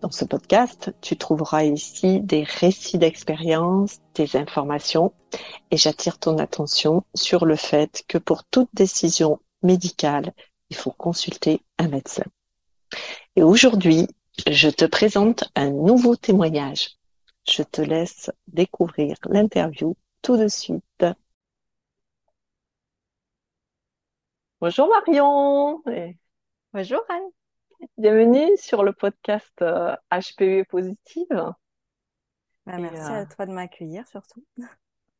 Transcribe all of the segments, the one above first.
Dans ce podcast, tu trouveras ici des récits d'expérience, des informations, et j'attire ton attention sur le fait que pour toute décision médicale, il faut consulter un médecin. Et aujourd'hui, je te présente un nouveau témoignage. Je te laisse découvrir l'interview tout de suite. Bonjour Marion. Bonjour Anne. Bienvenue sur le podcast HPV euh, Positive. Bah, merci à euh, toi de m'accueillir surtout.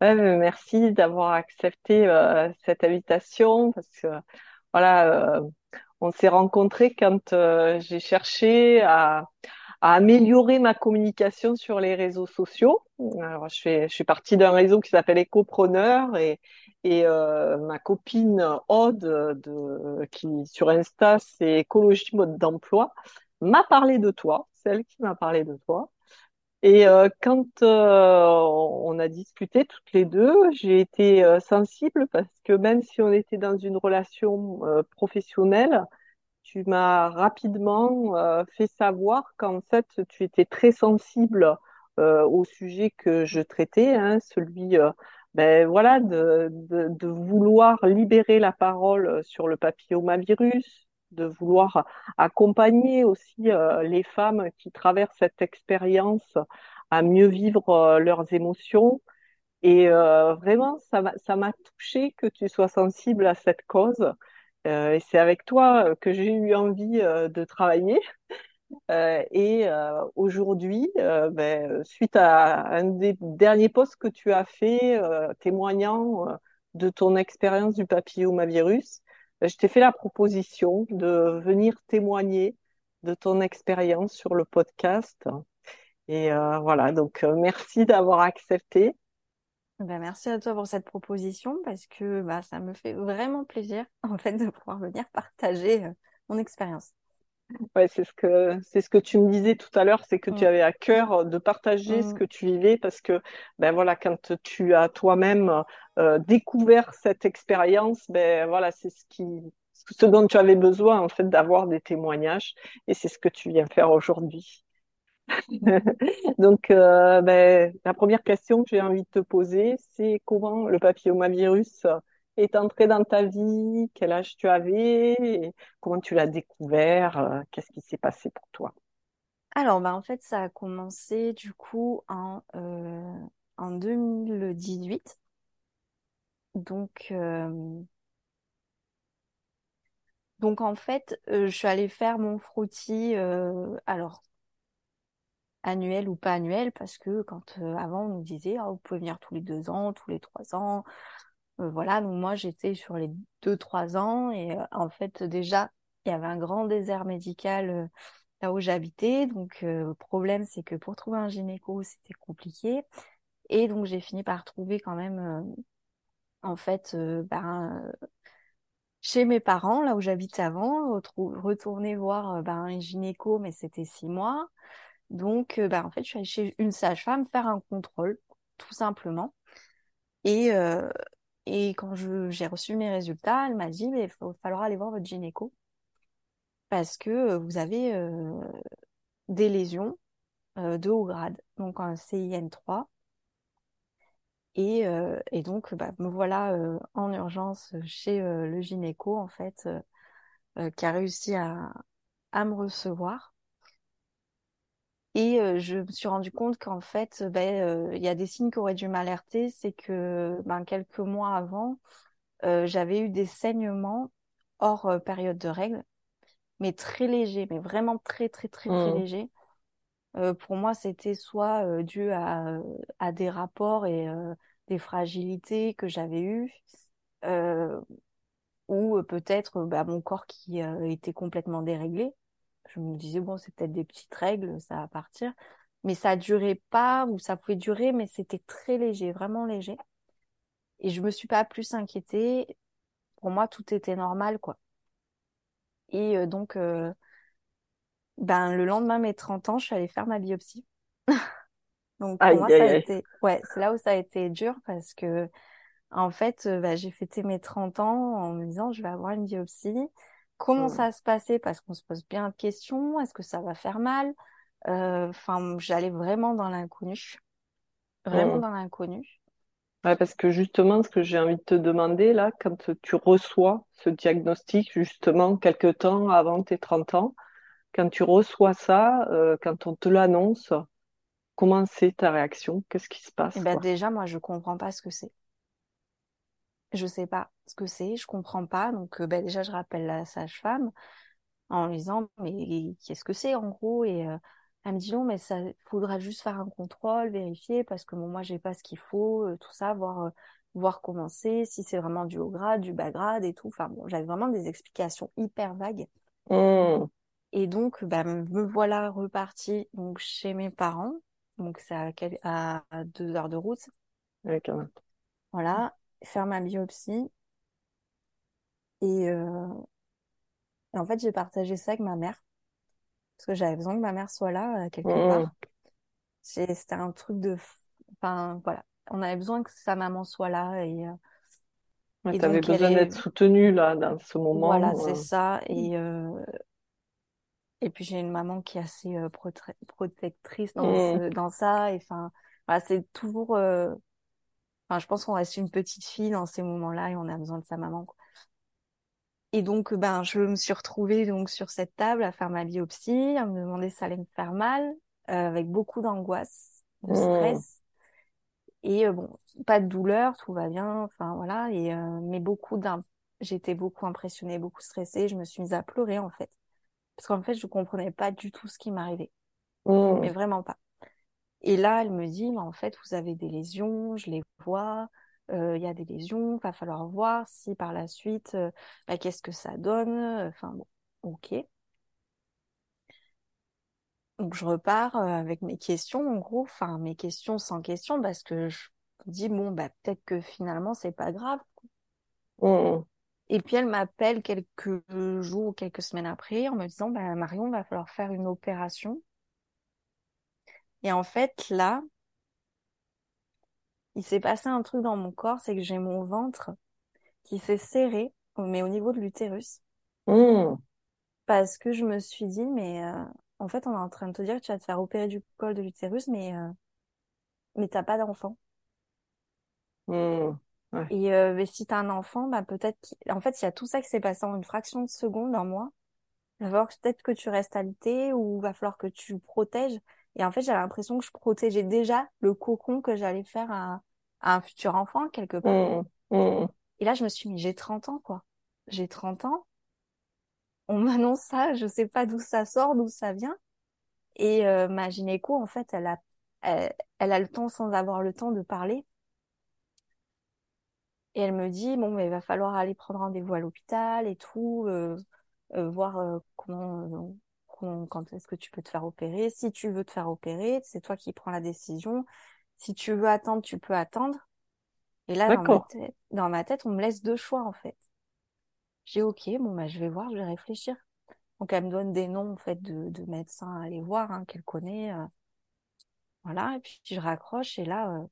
merci d'avoir accepté euh, cette invitation parce que voilà, on s'est rencontrés quand j'ai cherché à, améliorer ma communication sur les réseaux sociaux. Alors, je, je suis partie d'un réseau qui s'appelle Ecopreneur et, et euh, ma copine Aude, de, qui sur Insta, c'est écologie mode d'emploi, m'a parlé de toi, celle qui m'a parlé de toi. Et euh, quand euh, on a discuté toutes les deux, j'ai été sensible parce que même si on était dans une relation professionnelle, tu m'as rapidement fait savoir qu'en fait tu étais très sensible au sujet que je traitais, hein, celui ben voilà, de, de, de, vouloir libérer la parole sur le papillomavirus, de vouloir accompagner aussi euh, les femmes qui traversent cette expérience à mieux vivre euh, leurs émotions. Et euh, vraiment, ça m'a, ça touché que tu sois sensible à cette cause. et c'est avec toi que j'ai eu envie de travailler. Euh, et euh, aujourd'hui, euh, ben, suite à un des derniers posts que tu as fait témoignant de ton expérience du papillomavirus, ben, je t'ai fait la proposition de venir témoigner de ton expérience sur le podcast. Et voilà, donc merci d'avoir accepté. Ben, merci à toi pour cette proposition parce que bah, ça me fait vraiment plaisir en fait de pouvoir venir partager mon expérience. Ouais, c'est ce que c'est ce que tu me disais tout à l'heure, c'est que tu mm. avais à cœur de partager ce mm. que tu vivais parce que ben voilà, quand tu as toi-même euh, découvert cette expérience, ben voilà, c'est ce qui ce dont tu avais besoin en fait d'avoir des témoignages et c'est ce que tu viens faire aujourd'hui. Donc, euh, ben, la première question que j'ai envie de te poser, c'est comment le papillomavirus est entré dans ta vie? Quel âge tu avais? Comment tu l'as découvert? Euh, Qu'est-ce qui s'est passé pour toi? Alors, bah, en fait, ça a commencé du coup en, euh, en 2018. Donc, euh, donc en fait, je suis allée faire mon frottis, alors annuel ou pas annuel, parce que quand avant on nous disait, oh, vous pouvez venir tous les deux ans, tous les trois ans, euh, voilà, donc moi j'étais sur les 2-3 ans et euh, en fait déjà il y avait un grand désert médical euh, là où j'habitais. Donc le problème c'est que pour trouver un gynéco c'était compliqué et donc j'ai fini par trouver quand même en fait ben, chez mes parents là où j'habitais avant, retourner voir ben, un gynéco mais c'était six mois. Donc ben, en fait je suis allée chez une sage-femme faire un contrôle tout simplement. Et, et quand j'ai reçu mes résultats, elle m'a dit, il va falloir aller voir votre gynéco parce que vous avez des lésions de haut grade, donc un CIN3. Et, et donc, bah, me voilà en urgence chez le gynéco, en fait, qui a réussi à, à me recevoir. Et euh, je me suis rendu compte qu'en fait, ben, euh, il y a des signes qui auraient dû m'alerter. C'est que ben, quelques mois avant, euh, j'avais eu des saignements hors période de règles, mais très légers, mais vraiment très, très, très, très mmh. légers. pour moi, c'était soit dû à, à, des rapports et des fragilités que j'avais eues, ou peut-être bah, mon corps qui était complètement déréglé je me disais, bon, c'est peut-être des petites règles, ça va partir. Mais ça durait pas, ou ça pouvait durer, mais c'était très léger, vraiment léger. Et je me suis pas plus inquiétée. Pour moi, tout était normal, quoi. Et euh, donc, euh, ben, le lendemain de mes 30 ans, je suis allée faire ma biopsie. Donc, pour Aïe, moi, aïe, ça a aïe. été, ouais, c'est là où ça a été dur parce que, en fait, euh, bah, j'ai fêté mes 30 ans en me disant, je vais avoir une biopsie. Comment Mm. ça va se passer? Parce qu'on se pose bien de questions. Est-ce que ça va faire mal? Euh, Enfin, j'allais vraiment dans l'inconnu. Vraiment dans l'inconnu. Ouais, parce que justement, ce que j'ai envie de te demander là, quand tu reçois ce diagnostic, justement, quelque temps avant tes 30 ans, quand tu reçois ça, euh, quand on te l'annonce, comment c'est ta réaction? Qu'est-ce qui se Et passe, ben, déjà, moi, je comprends pas ce que c'est. Je sais pas ce que c'est. Je comprends pas. Donc, euh, ben, déjà, je rappelle la sage-femme. en lui disant mais qu'est-ce que c'est en gros? Et euh, elle me dit non mais ça faudra juste faire un contrôle vérifier parce que bon moi j'ai pas ce qu'il faut euh, tout ça voir euh, voir comment c'est si c'est vraiment du haut grade du bas grade et tout enfin bon j'avais vraiment des explications hyper vagues Mm. et donc bah, me voilà repartie donc chez mes parents donc c'est à, deux heures de route même. voilà faire ma biopsie et, euh, et en fait j'ai partagé ça avec ma mère parce que j'avais besoin que ma mère soit là euh, quelque Mm. part C'était un truc de... Enfin, voilà. On avait besoin que sa maman soit là. Et, euh, Ouais, et elle besoin est... d'être soutenue là, dans ce Voilà, c'est moment. ça. Et, euh, et puis, j'ai une maman qui est assez euh, prote- protectrice euh. dans Mm. ce, dans ça. Et enfin, voilà, c'est toujours... Enfin, je pense qu'on reste une petite fille dans ces moments-là et on a besoin de sa maman, quoi. Et donc, ben, je me suis retrouvée donc sur cette table à faire ma biopsie, à me demander si ça allait me faire mal, euh, avec beaucoup d'angoisse, de Mm. stress. Et euh, bon, pas de douleur, tout va bien, enfin voilà. Et euh, mais beaucoup d'un, j'étais beaucoup impressionnée, beaucoup stressée. Je me suis mise à pleurer en fait, parce qu'en fait, je comprenais pas du tout ce qui m'arrivait, mais Mm. vraiment pas. Et là, elle me dit, en fait, vous avez des lésions, je les vois. euh, Il y a des lésions, va falloir voir si par la suite, euh, bah, qu'est-ce que ça donne. Enfin bon, ok. Donc je repars euh, avec mes questions, en gros, enfin mes questions sans questions, parce que je me dis bon bah peut-être que finalement c'est pas grave. Mm. Et puis elle m'appelle quelques jours ou quelques semaines après en me disant, bah, Marion, va falloir faire une opération. Et en fait, là, il s'est passé un truc dans mon corps, c'est que j'ai mon ventre qui s'est serré, mais au niveau de l'utérus, Mm. parce que je me suis dit, mais euh, en fait, on est en train de te dire que tu vas te faire opérer du col de l'utérus, mais, euh, mais t'as pas d'enfant. Mm. Ouais. Et euh, mais si t'as un enfant, bah peut-être, en fait, il y a tout ça qui s'est passé en une fraction de seconde en moi. Il va falloir peut-être que tu restes alité ou va falloir que tu protèges. Et en fait, j'ai l'impression que je protégeais déjà le cocon que j'allais faire à, à un futur enfant, quelque part. Mm. Mm. Et là, je me suis mis, j'ai 30 ans, quoi. J'ai 30 ans. On m'annonce ça, je sais pas d'où ça sort, d'où ça vient. Et euh, ma gynéco, en fait, elle a, elle, elle a le temps sans avoir le temps de parler. Et elle me dit, bon, mais il va falloir aller prendre rendez-vous à l'hôpital et tout, euh, euh, voir euh, comment- quand est-ce que tu peux te faire opérer. Si tu veux te faire opérer, c'est toi qui prends la décision. Si tu veux attendre, tu peux attendre. Et là, dans ma tête, dans ma tête, on me laisse deux choix, en fait. J'ai OK, bon, bah, je vais voir, je vais réfléchir. Donc, elle me donne des noms, en fait, de, de médecins à aller voir, hein, qu'elle connaît. euh, voilà. Et puis, je raccroche et là, euh,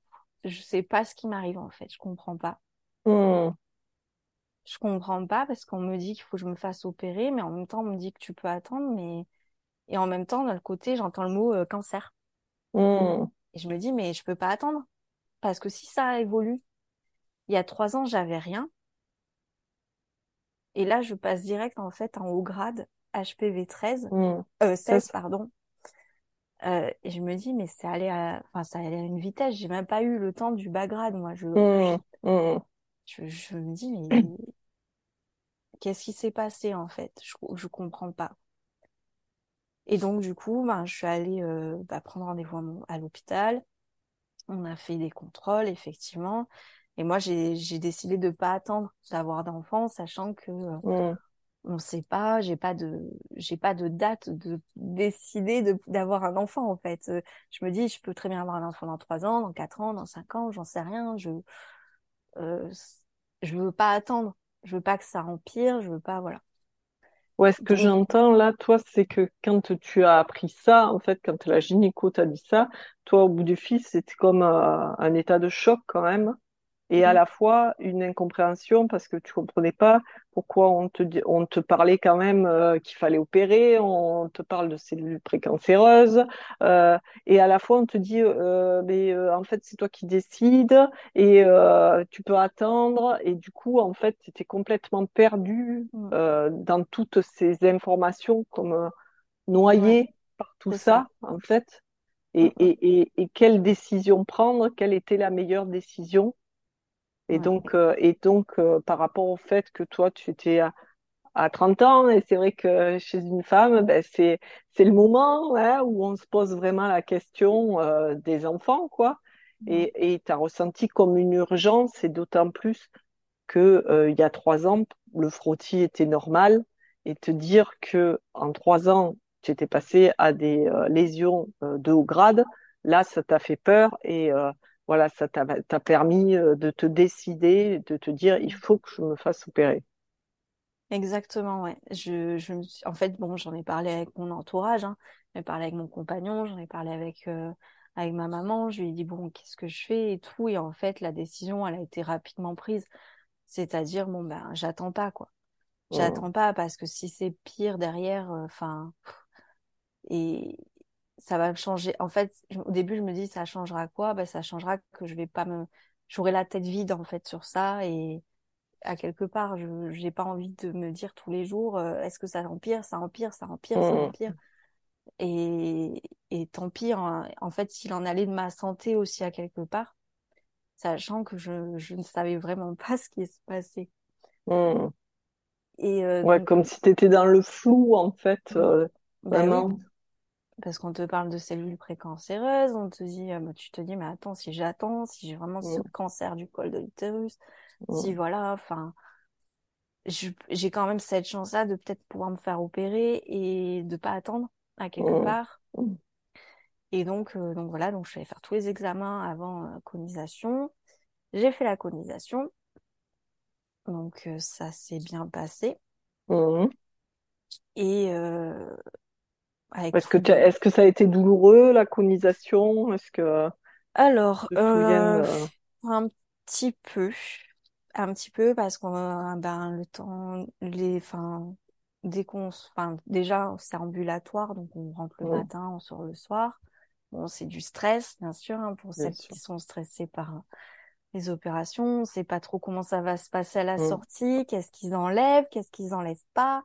je sais pas ce qui m'arrive, en fait. Je comprends pas. Mm. Je comprends pas parce qu'on me dit qu'il faut que je me fasse opérer, mais en même temps, on me dit que tu peux attendre, mais et en même temps, d'un côté, j'entends le mot euh, cancer. Mm. Et je me dis, mais je peux pas attendre. Parce que si ça évolue, il y a trois ans, j'avais rien. Et là, je passe direct, en fait, en haut grade, HPV 13, Mm. euh, Ça, 16, pardon. Euh, et je me dis, mais c'est allé à, enfin, ça allait à une vitesse. J'ai même pas eu le temps du bas grade, moi. Je, Mm. Mm. je, je me dis, mais qu'est-ce qui s'est passé, en fait? Je, je comprends pas. Et donc, du coup, ben, je suis allée euh, bah, prendre rendez-vous à, à l'hôpital. On a fait des contrôles, effectivement. Et moi, j'ai, décidé de pas attendre d'avoir d'enfants, sachant que, euh, on ne sait pas, j'ai pas de, j'ai pas de date de décider de, d'avoir un enfant, en fait. Euh, je me dis, je peux très bien avoir un enfant dans trois ans, dans quatre ans, dans cinq ans, j'en sais rien. Je, euh, je veux pas attendre. Je veux pas que ça empire. Je veux pas, voilà. Ouais, ce que j'entends là, toi, c'est que quand tu as appris ça, en fait, quand la gynéco t'a dit ça, toi, au bout du fil, c'était comme euh, un état de choc quand même. Et à oui, la fois une incompréhension parce que tu comprenais pas pourquoi on te on te parlait quand même euh, qu'il fallait opérer, on te parle de cellules précancéreuses euh, et à la fois on te dit euh, mais en fait c'est toi qui décides et tu peux attendre et du coup en fait tu étais complètement perdu dans toutes ces informations comme ouais, noyé par tout ça. ça en fait. Et, Mm, mm, et, et, et quelle décision prendre? Quelle était la meilleure décision? Et ouais, donc, euh, et donc euh, par rapport au fait que toi, tu étais à, à 30 ans, et c'est vrai que chez une femme, ben, c'est, c'est le moment hein, où on se pose vraiment la question euh, des enfants, quoi. mm, Et et tu as ressenti comme une urgence, et d'autant plus que il y a trois ans, le frottis était normal, et te dire que en trois ans, tu étais passé à des lésions de haut grade, là, ça t'a fait peur et voilà, ça t'a permis euh, de te décider, de te dire, il mm. faut que je me fasse opérer. Exactement, ouais. Je, je me suis... En fait, bon, j'en ai parlé avec mon entourage, hein. J'en ai parlé avec mon compagnon, j'en ai parlé avec, euh, avec ma maman. Je lui ai dit, bon, qu'est-ce que je fais et tout. Et en fait, la décision, elle a été rapidement prise. C'est-à-dire, bon, ben, j'attends pas, quoi. Hum, J'attends pas parce que si c'est pire derrière, enfin, et ça va changer. En fait, je- au début, je me dis, ça changera quoi? Ben, ça changera que je vais pas me, j'aurai la tête vide, en fait, sur ça et, à quelque part, je j'ai pas envie de me dire tous les jours, euh, est-ce que ça empire, ça empire, ça empire, ça hum, empire? Et, et tant pis, en, en fait, s'il en allait de ma santé aussi à quelque part, sachant que je, je ne savais vraiment pas ce qui se passait. hum. Et euh, Ouais, donc, comme si tu étais dans le flou, en fait, mm, euh, ben oui, vraiment. Parce qu'on te parle de cellules précancéreuses, on te dit, euh, bah, tu te dis, mais attends, si j'attends, si j'ai vraiment ce Hum, cancer du col de l'utérus, si hum, voilà, enfin, j'ai quand même cette chance-là de peut-être pouvoir me faire opérer et de pas attendre à quelque hum, part. Et donc, euh, donc voilà, donc je suis allée faire tous les examens avant euh, conisation. J'ai fait la conisation, donc euh, ça s'est bien passé. Et euh, Est-ce que est-ce ça a été douloureux, la conisation? Est-ce que Alors, euh, de... un petit peu, un petit peu parce qu'on a ben, le temps, les, enfin, dès qu'on, enfin, déjà c'est ambulatoire, donc on rentre le matin, on sort le soir. Bon, c'est du stress, bien sûr, hein, pour bien celles qui sont stressées par les opérations. On sait pas trop comment ça va se passer à la sortie, qu'est-ce qu'ils enlèvent, qu'est-ce qu'ils enlèvent pas.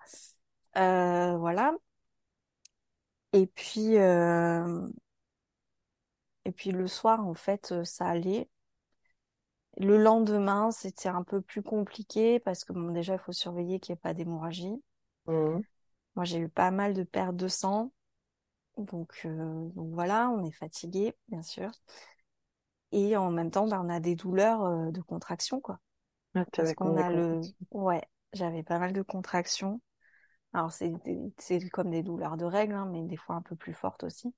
Euh, voilà. Et puis, euh, et puis le soir, en fait, euh, ça allait. Le lendemain, c'était un peu plus compliqué parce que bon, déjà, il faut surveiller qu'il n'y ait pas d'hémorragie. hum, Moi, j'ai eu pas mal de pertes de sang. Donc, euh, donc voilà, on est fatigué, bien sûr. Et en même temps, ben, on a des douleurs euh, de contraction, quoi. Ah, Parce qu'on a le... Ouais, j'avais pas mal de contractions. Alors, c'est comme des douleurs de règles, hein, mais des fois un peu plus fortes aussi.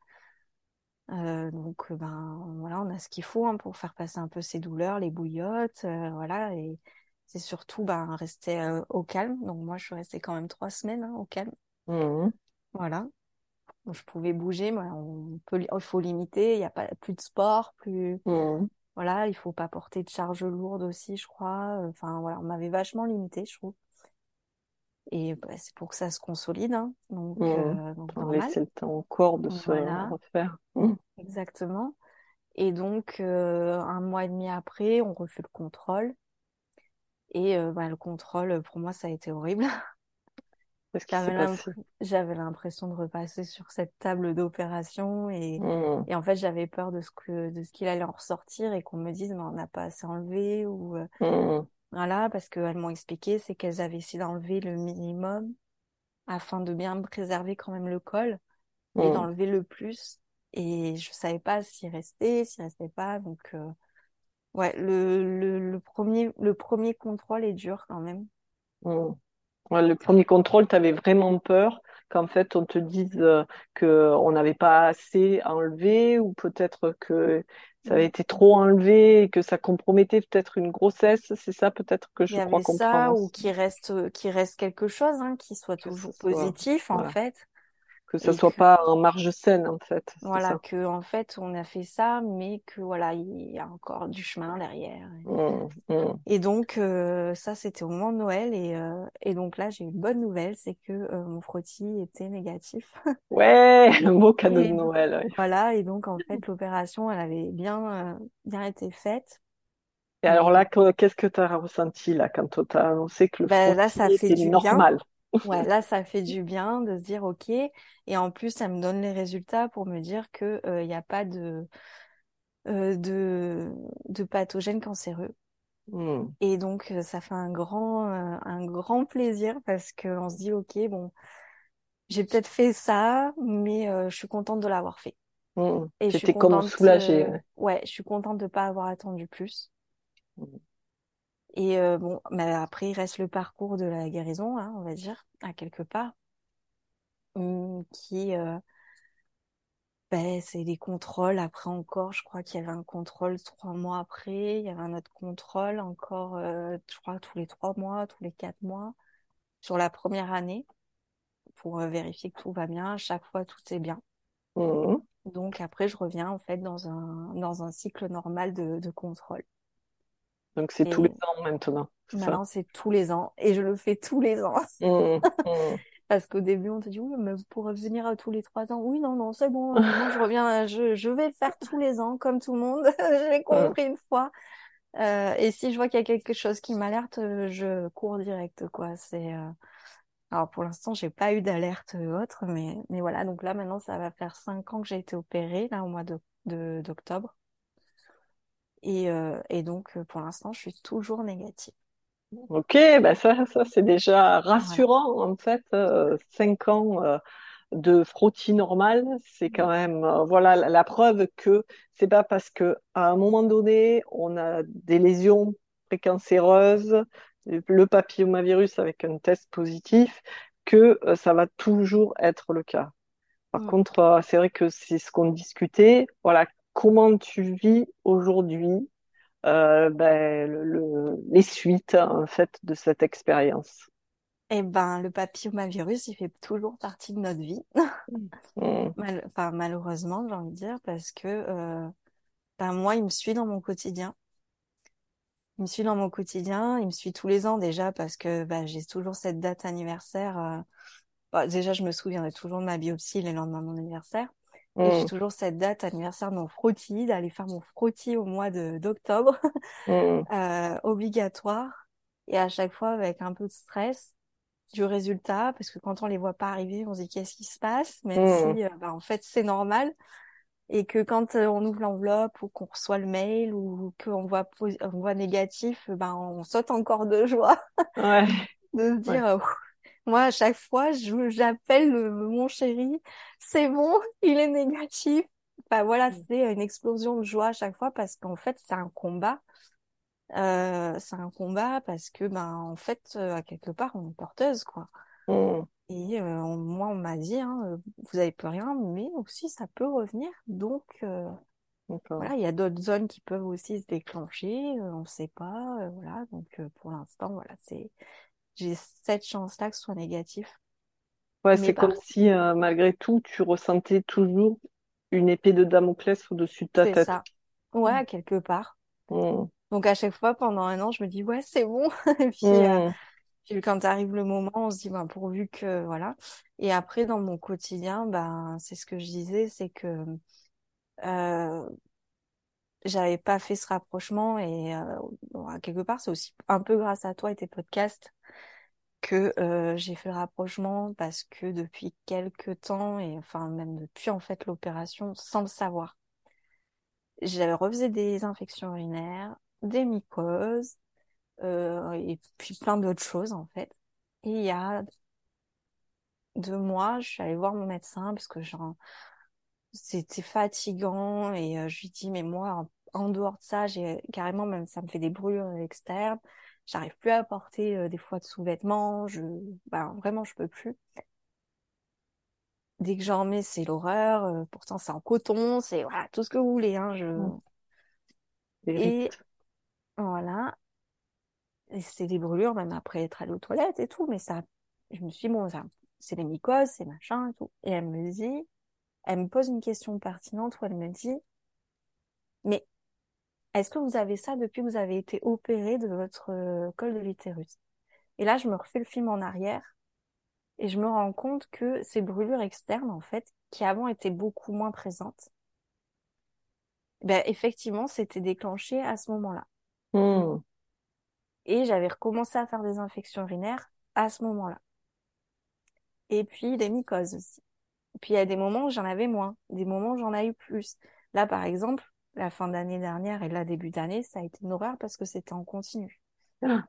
Euh, donc, euh, ben, voilà, on a ce qu'il faut hein, pour faire passer un peu ces douleurs, les bouillottes, euh, voilà. Et c'est surtout ben, rester euh, au calme. Donc, moi, je suis restée quand même trois semaines hein, au calme. Hum, Voilà. Donc, je pouvais bouger, mais on peut, il faut limiter. Il n'y a pas plus de sport, plus. hum, Voilà, il faut pas porter de charges lourdes aussi, je crois. Enfin, voilà, on m'avait vachement limité, je trouve. Et bah, c'est pour que ça se consolide, hein. Donc, hum. euh, donc normal. laisser le temps corps de se Voilà, refaire. Hum, exactement. Et donc, euh, un mois et demi après, on refait le contrôle. Et euh, bah, le contrôle, pour moi, ça a été horrible. J'avais l'impression de repasser sur cette table d'opération et, Hum, et en fait, j'avais peur de ce que, de ce qu'il allait en ressortir et qu'on me dise, mais on n'a pas assez enlevé ou euh, hum, voilà, parce qu'elles m'ont expliqué, c'est qu'elles avaient essayé d'enlever le minimum afin de bien préserver quand même le col et hum, d'enlever le plus. Et je savais pas s'il restait, s'il restait pas. Donc, euh, ouais, le, le, le premier, le premier contrôle est dur quand même. Ouais, le premier contrôle, tu avais vraiment peur qu'en fait on te dise euh, que on n'avait pas assez enlevé ou peut-être que ça avait été trop enlevé et que ça compromettait peut-être une grossesse. C'est ça peut-être que Il je y crois avait ça, comprendre ou aussi. qu'il reste, qu'il reste quelque chose, hein, qui soit toujours soit, positif, en voilà, fait. Que ça Et soit que, pas en marge saine en fait, voilà, ça. que, en fait, on a fait ça, mais que, voilà, il y a encore du chemin derrière. Mm, mm. Et donc, euh, ça, c'était au moment de Noël. Et, euh, et donc là, j'ai une bonne nouvelle, c'est que euh, mon frottis était négatif. Ouais, un beau cadeau de Et Noël. ouais. voilà, et donc, en fait, l'opération, elle avait bien, bien été faite. Et alors là, que- qu'est-ce que tu as ressenti là quand on t'a annoncé que le ben, là, ça frottis fait était du bien. Ouais, là, ça fait du bien de se dire, OK. Et en plus, ça me donne les résultats pour me dire que, euh, il n'y a pas de, euh, de, de pathogène cancéreux. Mm, Et donc, ça fait un grand, euh, un grand plaisir parce qu'on se dit, OK, bon, j'ai peut-être fait ça, mais je suis contente de l'avoir fait. mm. Et je Tu suis étais comme soulagée? ouais, je suis contente de pas avoir attendu plus. ouais. Et euh, bon, mais après, il reste le parcours de la guérison, hein, on va dire, à quelque part, hum, qui, euh, ben, c'est des contrôles. Après encore, je crois qu'il y avait un contrôle trois mois après, il y avait un autre contrôle encore, euh, je crois, tous les trois mois, tous les quatre mois, sur la première année, pour euh, vérifier que tout va bien. À chaque fois, tout est bien. Mm. Donc après, je reviens en fait dans un, dans un cycle normal de, de contrôle. Donc c'est tous les Et ans maintenant, maintenant, c'est tous les ans. Et je le fais tous les ans. Mm, mm, Parce qu'au début, on te dit, oui, mais vous pourrez venir à tous les trois ans. Oui, non, non, c'est bon. euh, moi, je reviens, euh, je, je vais le faire tous les ans, comme tout le monde. J'ai mm. compris une fois. Euh, et si je vois qu'il y a quelque chose qui m'alerte, euh, je cours direct, quoi. C'est, euh, alors, pour l'instant, j'ai pas eu d'alerte euh, autre, mais, mais voilà. Donc là, maintenant, ça va faire cinq ans que j'ai été opérée, là, au mois d'octobre. Et, euh, et donc, euh, pour l'instant, je suis toujours négative. Ok, ben ça, ça c'est déjà rassurant en fait. euh, cinq ans euh, de frottis normal, c'est quand même euh, voilà la, la preuve que c'est pas parce que à un moment donné on a des lésions précancéreuses, le papillomavirus avec un test positif, que ça va toujours être le cas. Par Mm. contre, c'est vrai que c'est ce qu'on discutait. Voilà, comment tu vis aujourd'hui euh, ben, le- le- les suites en fait de cette expérience? Eh ben, le papillomavirus, il fait toujours partie de notre vie. Mm, Mal- enfin, malheureusement, j'ai envie de dire, parce que euh, ben, moi, il me suit dans mon quotidien. Il me suit dans mon quotidien, il me suit tous les ans déjà parce que ben, j'ai toujours cette date anniversaire. euh, bah, déjà, je me souviendrai toujours de ma biopsie les lendemains de mon anniversaire. Et j'ai mm, toujours cette date anniversaire de mon frottis, d'aller faire mon frottis au mois d'octobre, mm, euh, obligatoire. Et à chaque fois avec un peu de stress du résultat, parce que quand on les voit pas arriver, on se dit qu'est-ce qui se passe, même mm, si euh, ben, en fait c'est normal. Et que quand euh, on ouvre l'enveloppe ou qu'on reçoit le mail ou qu'on voit, on voit négatif, ben, on saute encore de joie. Ouais, de se dire. Moi, à chaque fois, j'appelle le- mon chéri, c'est bon, il est négatif. Enfin, voilà, c'est une explosion de joie à chaque fois parce qu'en fait, c'est un combat. Euh, c'est un combat parce que, ben, en fait, euh, à quelque part, on est porteuse, quoi. mm, Et euh, on- moi, on m'a dit, hein, vous avez plus rien, mais aussi ça peut revenir. Donc, euh, voilà, il y a d'autres zones qui peuvent aussi se déclencher, on ne sait pas, voilà. Donc, pour l'instant, voilà, c'est, j'ai cette chance-là que ce soit négatif. Ouais, c'est comme si euh, malgré tout, tu ressentais toujours une épée de Damoclès au-dessus de ta c'est tête. ça. Ouais, quelque part. Mm, Donc, à chaque fois, pendant un an, je me dis, ouais, c'est bon. Et puis, euh, mm, puis quand arrive le moment, on se dit, ben, pourvu que, voilà. Et après, dans mon quotidien, ben, c'est ce que je disais, c'est que, euh, j'avais pas fait ce rapprochement et euh, quelque part c'est aussi un peu grâce à toi et tes podcasts que euh, j'ai fait le rapprochement parce que depuis quelques temps et enfin même depuis en fait l'opération sans le savoir j'avais refait des infections urinaires des mycoses euh, et puis plein d'autres choses en fait. Et il y a deux mois je suis allée voir mon médecin parce que genre c'était fatigant et euh, je lui dis mais moi en, en dehors de ça j'ai carrément même ça me fait des brûlures externes J'arrive plus à porter euh, des fois de sous-vêtements. Je, ben, vraiment, je peux plus. Dès que j'en mets, c'est l'horreur. Euh, pourtant, c'est en coton, c'est voilà, tout ce que vous voulez. Hein, je... Mm. Et voilà. Et c'est des brûlures, même après être allée aux toilettes et tout. Mais ça, je me suis dit, bon, ça, c'est les mycoses, c'est machin et tout. Et elle me dit, elle me pose une question pertinente où elle me dit, mais est-ce que vous avez ça depuis que vous avez été opéré de votre euh, col de l'utérus? Et là, je me refais le film en arrière et je me rends compte que ces brûlures externes, en fait, qui avant étaient beaucoup moins présentes, ben, effectivement, c'était déclenché à ce moment-là. Mm. Et j'avais recommencé à faire des infections urinaires à ce moment-là. Et puis des mycoses aussi. Puis il y a des moments où j'en avais moins, des moments où j'en ai eu plus. Là, par exemple, la fin d'année dernière et là, début d'année, ça a été une horreur parce que c'était en continu. Ah.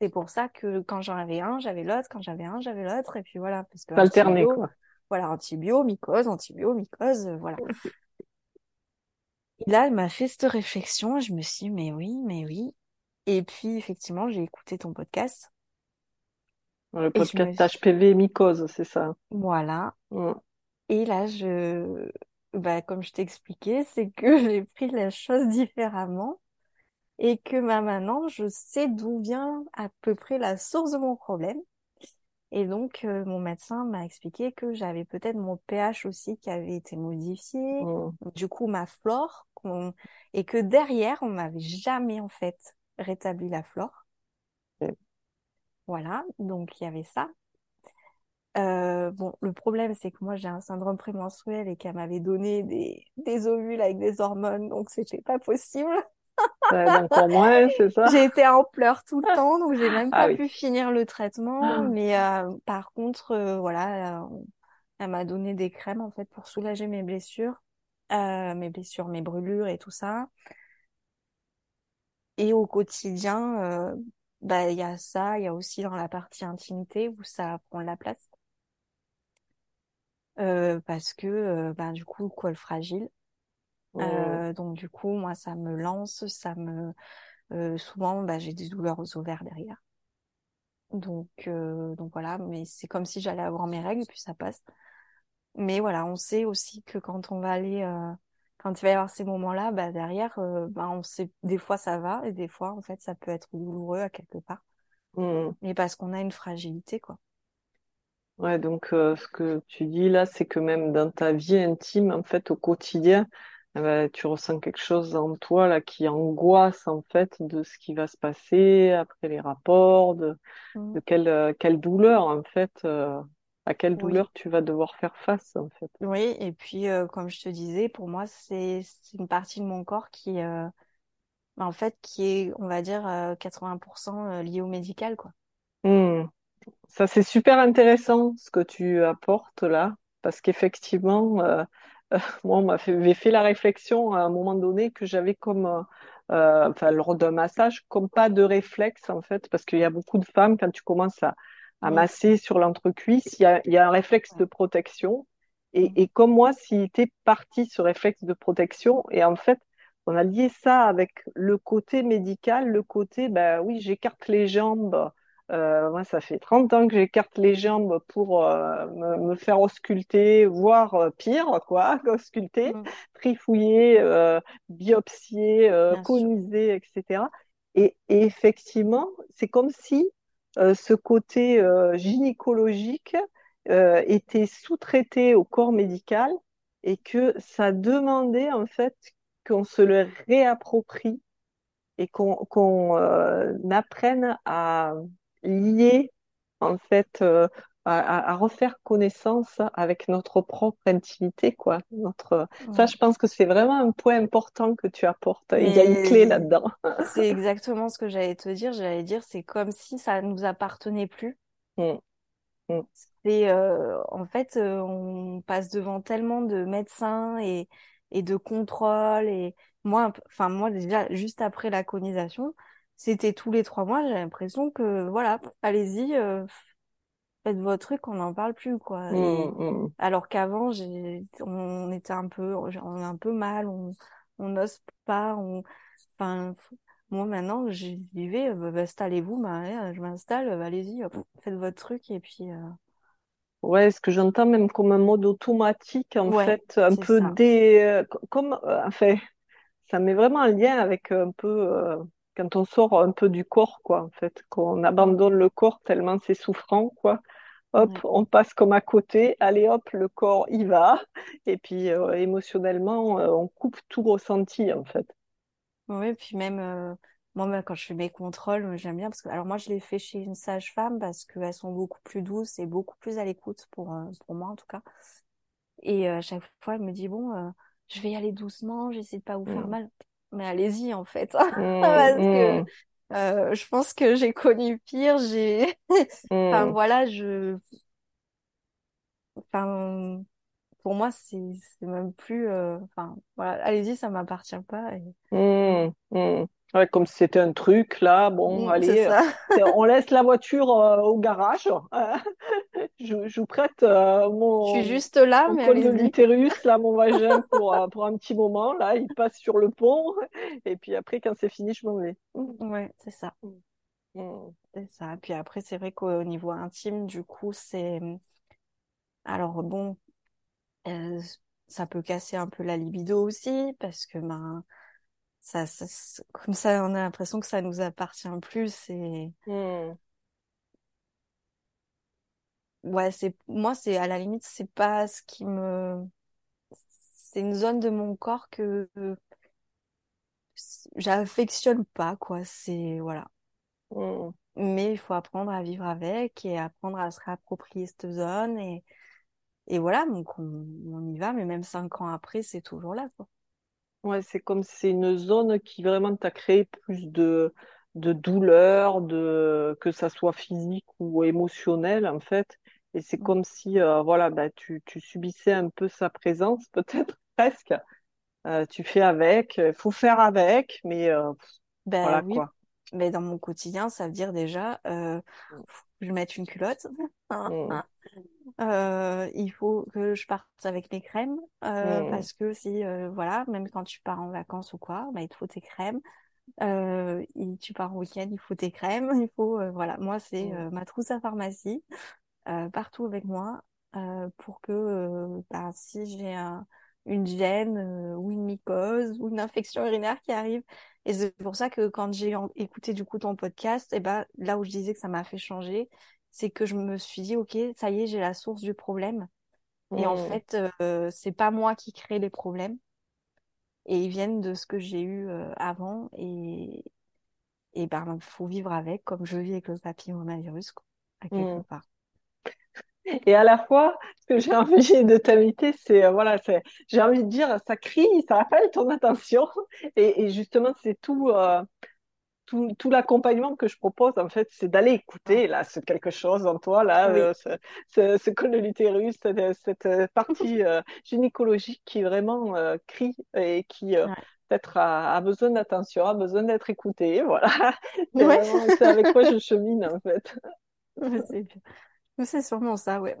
C'est pour ça que quand j'en avais un, j'avais l'autre, quand j'avais un, j'avais l'autre, et puis voilà. Parce que Alterné, quoi. Voilà, antibio, mycose, antibio, mycose, voilà. Et là, elle m'a fait cette réflexion, et je me suis dit, mais oui, mais oui. Et puis, effectivement, j'ai écouté ton podcast. Le podcast HPV mycose, c'est ça. Voilà. Mm. Et là, je, bah, comme je t'ai expliqué, c'est que j'ai pris la chose différemment et que bah, maintenant, je sais d'où vient à peu près la source de mon problème. Et donc, euh, mon médecin m'a expliqué que j'avais peut-être mon pH aussi qui avait été modifié, Mm. du coup ma flore, et que derrière, on m'avait jamais en fait rétabli la flore. Voilà, donc il y avait ça. Euh, bon, le problème, c'est que moi, j'ai un syndrome prémenstruel et qu'elle m'avait donné des, des ovules avec des hormones, donc c'était pas possible. Encore moins, c'est ça? J'ai été en pleurs tout le temps, donc j'ai même Ah pas oui. pu finir le traitement. Mais euh, par contre, euh, voilà, euh, elle m'a donné des crèmes en fait pour soulager mes blessures, euh, mes blessures, mes brûlures et tout ça. Et au quotidien, euh, bah il y a ça, il y a aussi dans la partie intimité où ça prend de la place. Euh, parce que euh, bah, du coup, col fragile. Mm. Euh, donc du coup, moi, ça me lance, ça me euh, souvent, bah, j'ai des douleurs aux ovaires derrière. Donc euh, donc voilà, mais c'est comme si j'allais avoir mes règles puis ça passe. Mais voilà, on sait aussi que quand on va aller, euh, quand il va y avoir ces moments-là, bah derrière, euh, bah, on sait des fois ça va et des fois en fait ça peut être douloureux à quelque part. Mm. Mais parce qu'on a une fragilité quoi. Ouais, donc euh, ce que tu dis là, c'est que même dans ta vie intime, en fait, au quotidien, eh ben, tu ressens quelque chose en toi là qui angoisse en fait de ce qui va se passer après les rapports, de, Mm. de quelle, euh, quelle douleur en fait, euh, à quelle Oui. douleur tu vas devoir faire face en fait. Oui, et puis comme je te disais, pour moi c'est une partie de mon corps qui en fait qui est on va dire euh, 80% liée au médical quoi. Hmm. Ça, c'est super intéressant ce que tu apportes là, parce qu'effectivement, euh, euh, moi, on m'avait fait la réflexion à un moment donné que j'avais comme, euh, enfin, lors d'un massage, comme pas de réflexe en fait, parce qu'il y a beaucoup de femmes, quand tu commences à, à masser sur l'entrecuisse, il y a, il y a un réflexe de protection. Et, et comme moi, s'il était parti ce réflexe de protection, et en fait, on a lié ça avec le côté médical, le côté, ben oui, j'écarte les jambes. Euh, moi, ça fait 30 ans que j'écarte les jambes pour euh, me, me faire ausculter, voire euh, pire, quoi, ausculter, Mm. trifouiller, biopsier, coniser, etc. Et, et effectivement, c'est comme si ce côté gynécologique était sous-traité au corps médical et que ça demandait en fait qu'on se le réapproprie et qu'on apprenne à lier en fait euh, à, refaire connaissance avec notre propre intimité quoi. Notre ça je pense que c'est vraiment un point important que tu apportes. Il y a une clé là-dedans. c'est exactement ce que j'allais te dire. J'allais dire, c'est comme si ça nous appartenait plus. Mm, mm, C'est euh, en fait, euh, on passe devant tellement de médecins et et de contrôles et moi, enfin moi déjà juste après la conisation, c'était tous les trois mois. J'ai l'impression que voilà, allez-y, euh, faites votre truc, on n'en parle plus quoi. mm, Et mm. alors qu'avant, on était un peu, on est un peu mal, on on n'ose pas, on, enfin moi maintenant, j'y vais, euh, bah, installez-vous, bah, ouais, je m'installe, euh, allez-y, faites votre truc et puis euh, Ouais, ce que j'entends même comme un mode automatique, en ouais, fait, un peu ça. dé... euh, comme, euh, enfin, ça met vraiment un lien avec un peu, euh, quand on sort un peu du corps, quoi, en fait, qu'on abandonne le corps tellement c'est souffrant, quoi. Hop, ouais. on passe comme à côté, allez hop, le corps y va, et puis euh, émotionnellement, euh, on coupe tout ressenti, en fait. Ouais, puis même euh, moi bah, quand je fais mes contrôles, j'aime bien parce que alors moi je les fais chez une sage-femme parce qu'elles sont beaucoup plus douces et beaucoup plus à l'écoute pour pour moi en tout cas. Et à chaque fois elle me dit bon je vais y aller doucement, j'essaie de pas vous faire Mm, mal. Mais allez-y en fait. Mm, parce que mm, euh, je pense que j'ai connu pire, j'ai enfin mm, voilà, je enfin pour moi c'est c'est même plus euh, enfin voilà, allez-y, ça m'appartient pas et... mm, mm. Ouais, comme si c'était un truc, là, bon, allez, euh, on laisse la voiture euh, au garage. Je, je vous prête euh, Je suis mon, juste là, mon mais col de l'utérus, là, mon vagin, pour, pour un petit moment. Là, il passe sur le pont. Et puis après, quand c'est fini, je m'en vais. Mm, Ouais, c'est ça. mm, C'est ça. Puis après, c'est vrai qu'au niveau intime, du coup, c'est... Alors bon, euh, ça peut casser un peu la libido aussi, parce que ben, ça- ça- comme ça, on a l'impression que ça nous appartient plus. Et mm, ouais, c'est moi, c'est à la limite, c'est pas ce qui me... C'est une zone de mon corps que j'affectionne pas, quoi. C'est... Voilà. mm. Mais il faut apprendre à vivre avec et apprendre à se réapproprier cette zone et Et voilà, donc on, on y va, mais même cinq ans après, c'est toujours là, quoi. Ouais, c'est comme si c'est une zone qui vraiment t'a créé plus de, de douleur, de, que ça soit physique ou émotionnel, en fait. Et c'est Mm. comme si, euh, voilà, bah, tu, tu subissais un peu sa présence, peut-être presque. Euh, tu fais avec, il faut faire avec, mais euh, Ben voilà oui, quoi. mais dans mon quotidien, ça veut dire déjà, euh, faut que je mette une culotte. Mm, Euh, il faut que je parte avec mes crèmes, euh, mm, parce que si, euh, voilà, même quand tu pars en vacances ou quoi, ben, il te faut tes crèmes. Il- tu pars en week-end, il faut tes crèmes. Il faut, voilà, moi, c'est mm, euh, ma trousse à pharmacie. partout avec moi pour que bah, si j'ai un- une gêne ou une mycose ou une infection urinaire qui arrive. Et c'est pour ça que quand j'ai écouté du coup ton podcast, et ben là où je disais que ça m'a fait changer, c'est que je me suis dit, ok, ça y est, j'ai la source du problème. Et en mm, fait, euh, c'est pas moi qui crée les problèmes. Et ils viennent de ce que j'ai eu euh, avant. Et, et ben, faut vivre avec, comme je vis avec le papillomavirus, quoi, à quelque mm. part. Et à la fois, ce que j'ai envie de t'inviter, c'est, euh, voilà, c'est, j'ai envie de dire, ça crie, ça appelle ton attention. Et, et justement, c'est tout, euh, tout, tout l'accompagnement que je propose, en fait, c'est d'aller écouter, là, ce quelque chose en toi, là, Oui. euh, ce, ce, ce col de l'utérus, cette, cette euh, partie euh, gynécologique qui vraiment euh, crie et qui euh, Ouais. peut-être a, a besoin d'attention, a besoin d'être écoutée. Voilà, c'est Ouais. vraiment, c'est avec quoi je chemine, en fait. C'est sûrement ça, ouais.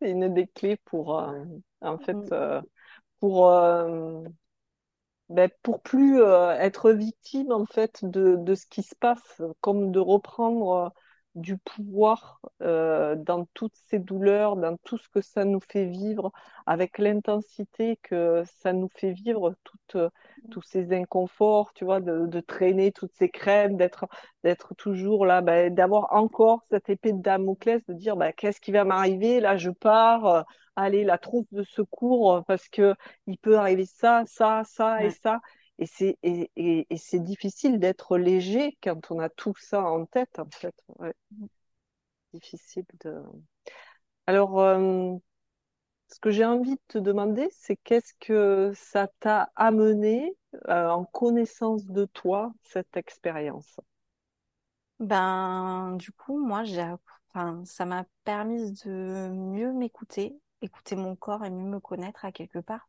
C'est une des clés pour, euh, en fait, Mm. euh, pour, euh, ben, pour plus euh, être victime en fait de, ce qui se passe, comme de reprendre euh, du pouvoir euh, dans toutes ces douleurs, dans tout ce que ça nous fait vivre, avec l'intensité que ça nous fait vivre, toutes, euh, tous ces inconforts, tu vois, de, de traîner toutes ces crèmes, d'être d'être toujours là, ben, d'avoir encore cette épée de Damoclès, de dire ben, qu'est-ce qui va m'arriver, là je pars, euh, allez, la trousse de secours, parce que il peut arriver ça, ça, ça et Ouais. ça. Et c'est et, et, et c'est difficile d'être léger quand on a tout ça en tête, en fait. Ouais, difficile de. Alors, euh, ce que j'ai envie de te demander, c'est qu'est-ce que ça t'a amené euh, en connaissance de toi, cette expérience? Ben, du coup, moi, j'ai, enfin, ça m'a permis de mieux m'écouter, écouter mon corps et mieux me connaître à quelque part.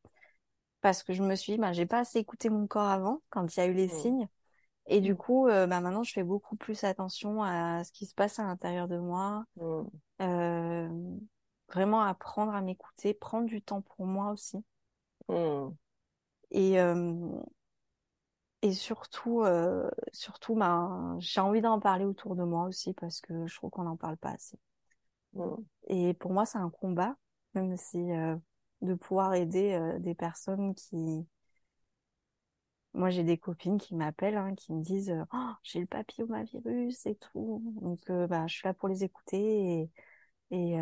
Parce que je me suis dit, ben, j'ai pas assez écouté mon corps avant, quand il y a eu les Mm, signes. Et du mm, coup, euh, ben, maintenant, je fais beaucoup plus attention à ce qui se passe à l'intérieur de moi. mm, Euh, vraiment apprendre à m'écouter, prendre du temps pour moi aussi. Et, euh, et surtout, euh, surtout, ben, j'ai envie d'en parler autour de moi aussi parce que je trouve qu'on n'en parle pas assez. Et pour moi, c'est un combat, même si de pouvoir aider euh, des personnes qui... Moi, j'ai des copines qui m'appellent, hein, qui me disent oh, j'ai le papillomavirus et tout. Donc, bah, je suis là pour les écouter. Et, et,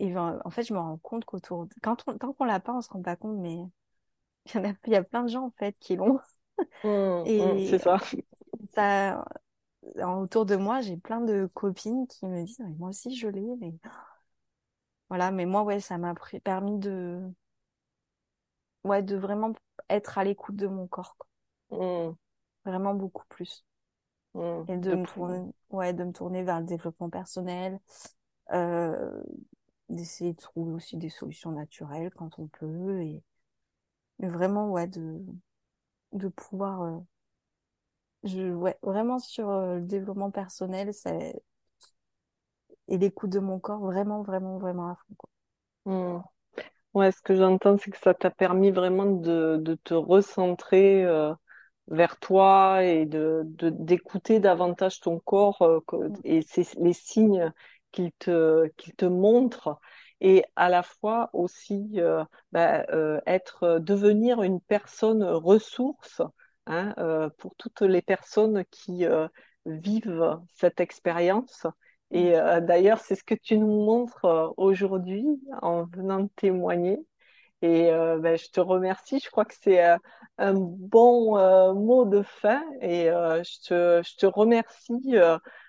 et ben, en fait, je me rends compte qu'autour... Quand on... Tant qu'on l'a pas, on se rend pas compte, mais il y, en a... il y a plein de gens, en fait, qui l'ont. Mm, mm, Et c'est ça. ça, autour de moi, j'ai plein de copines qui me disent, moi aussi je l'ai, mais voilà, mais moi, ouais, ça m'a permis de, ouais, de vraiment être à l'écoute de mon corps, quoi. Mm, Vraiment beaucoup plus. mm. Et de De me tourner, ouais, de me tourner vers le développement personnel, euh, d'essayer de trouver aussi des solutions naturelles quand on peut, et, vraiment, ouais, de, de pouvoir, euh, je, ouais, vraiment sur euh, le développement personnel, c'est, et l'écoute de mon corps, vraiment, vraiment, vraiment à fond, quoi. mm. Ouais, ce que j'entends, c'est que ça t'a permis vraiment de, de te recentrer euh, vers toi et de, d'écouter davantage ton corps euh, que- Mm, et c'est les signes qu'il te qu'il te montre et à la fois aussi euh, bah, être devenir une personne ressource hein, pour toutes les personnes qui vivent cette expérience. Et euh, d'ailleurs, c'est ce que tu nous montres euh, aujourd'hui en venant témoigner. Et euh, ben, je te remercie. Je crois que c'est un bon mot de fin. Et je te, je te remercie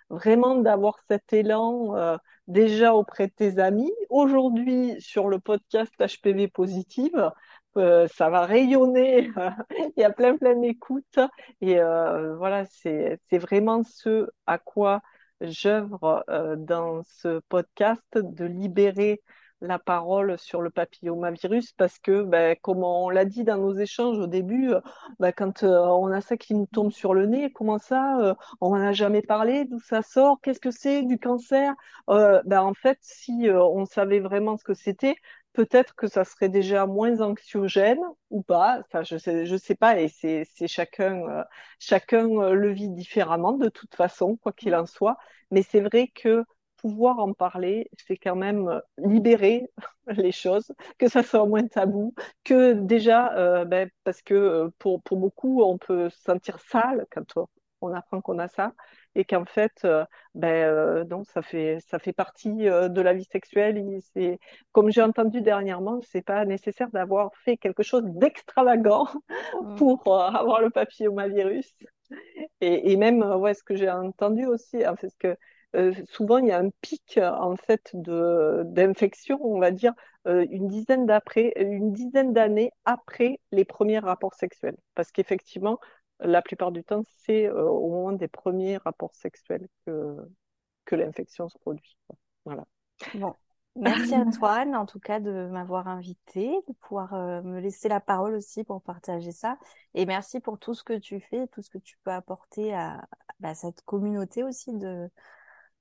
vraiment d'avoir cet élan déjà auprès de tes amis. Aujourd'hui, sur le podcast HPV Positive, ça va rayonner. Il y a plein, plein d'écoutes. Et voilà, c'est, c'est vraiment ce à quoi j'œuvre euh, dans ce podcast, de libérer la parole sur le papillomavirus parce que, ben, comme on l'a dit dans nos échanges au début, euh, ben, quand euh, on a ça qui nous tombe sur le nez, comment ça, on n'en a jamais parlé, d'où ça sort, qu'est-ce que c'est du cancer? Ben, en fait, si on savait vraiment ce que c'était, peut-être que ça serait déjà moins anxiogène ou pas. Enfin, je sais, je sais pas, et c'est, chacun, euh, chacun euh, le vit différemment de toute façon, quoi qu'il en soit. Mais c'est vrai que pouvoir en parler, c'est quand même euh, libérer les choses, que ça soit moins tabou, que déjà, ben, parce que pour, pour beaucoup, on peut se sentir sale quand on apprend qu'on a ça, et qu'en fait, euh, ben, euh, non, ça fait, ça fait partie euh, de la vie sexuelle. Et c'est, comme j'ai entendu dernièrement, c'est pas nécessaire d'avoir fait quelque chose d'extravagant mm. pour euh, avoir le papillomavirus. Et, et même, euh, ouais, ce que j'ai entendu aussi, en fait, ce que euh, souvent il y a un pic euh, en fait de d'infection, on va dire euh, une dizaine d'après, une dizaine d'années après les premiers rapports sexuels, parce qu'effectivement, la plupart du temps, c'est euh, au moment des premiers rapports sexuels que que l'infection se produit. Voilà. Merci Anne, en tout cas, de m'avoir invitée, de pouvoir euh, me laisser la parole aussi pour partager ça. Et merci pour tout ce que tu fais, tout ce que tu peux apporter à, bah, cette communauté aussi de,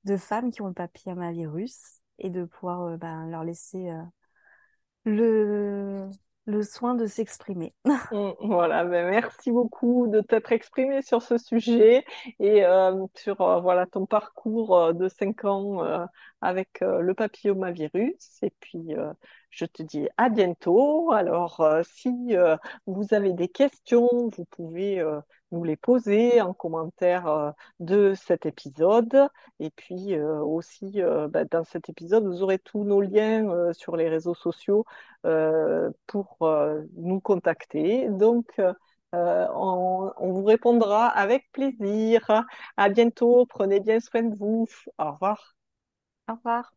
de femmes qui ont le papillomavirus et de pouvoir euh, bah, leur laisser le, le soin de s'exprimer. Mm, Voilà, ben merci beaucoup de t'être exprimé sur ce sujet et euh, sur euh, voilà ton parcours euh, de cinq ans avec le papillomavirus. Et puis je te dis à bientôt. Alors euh, si euh, vous avez des questions, vous pouvez euh, nous les poser en commentaire de cet épisode. Et puis aussi ben, dans cet épisode, vous aurez tous nos liens sur les réseaux sociaux pour nous contacter. Donc, on, on vous répondra avec plaisir. À bientôt. Prenez bien soin de vous. Au revoir. Au revoir.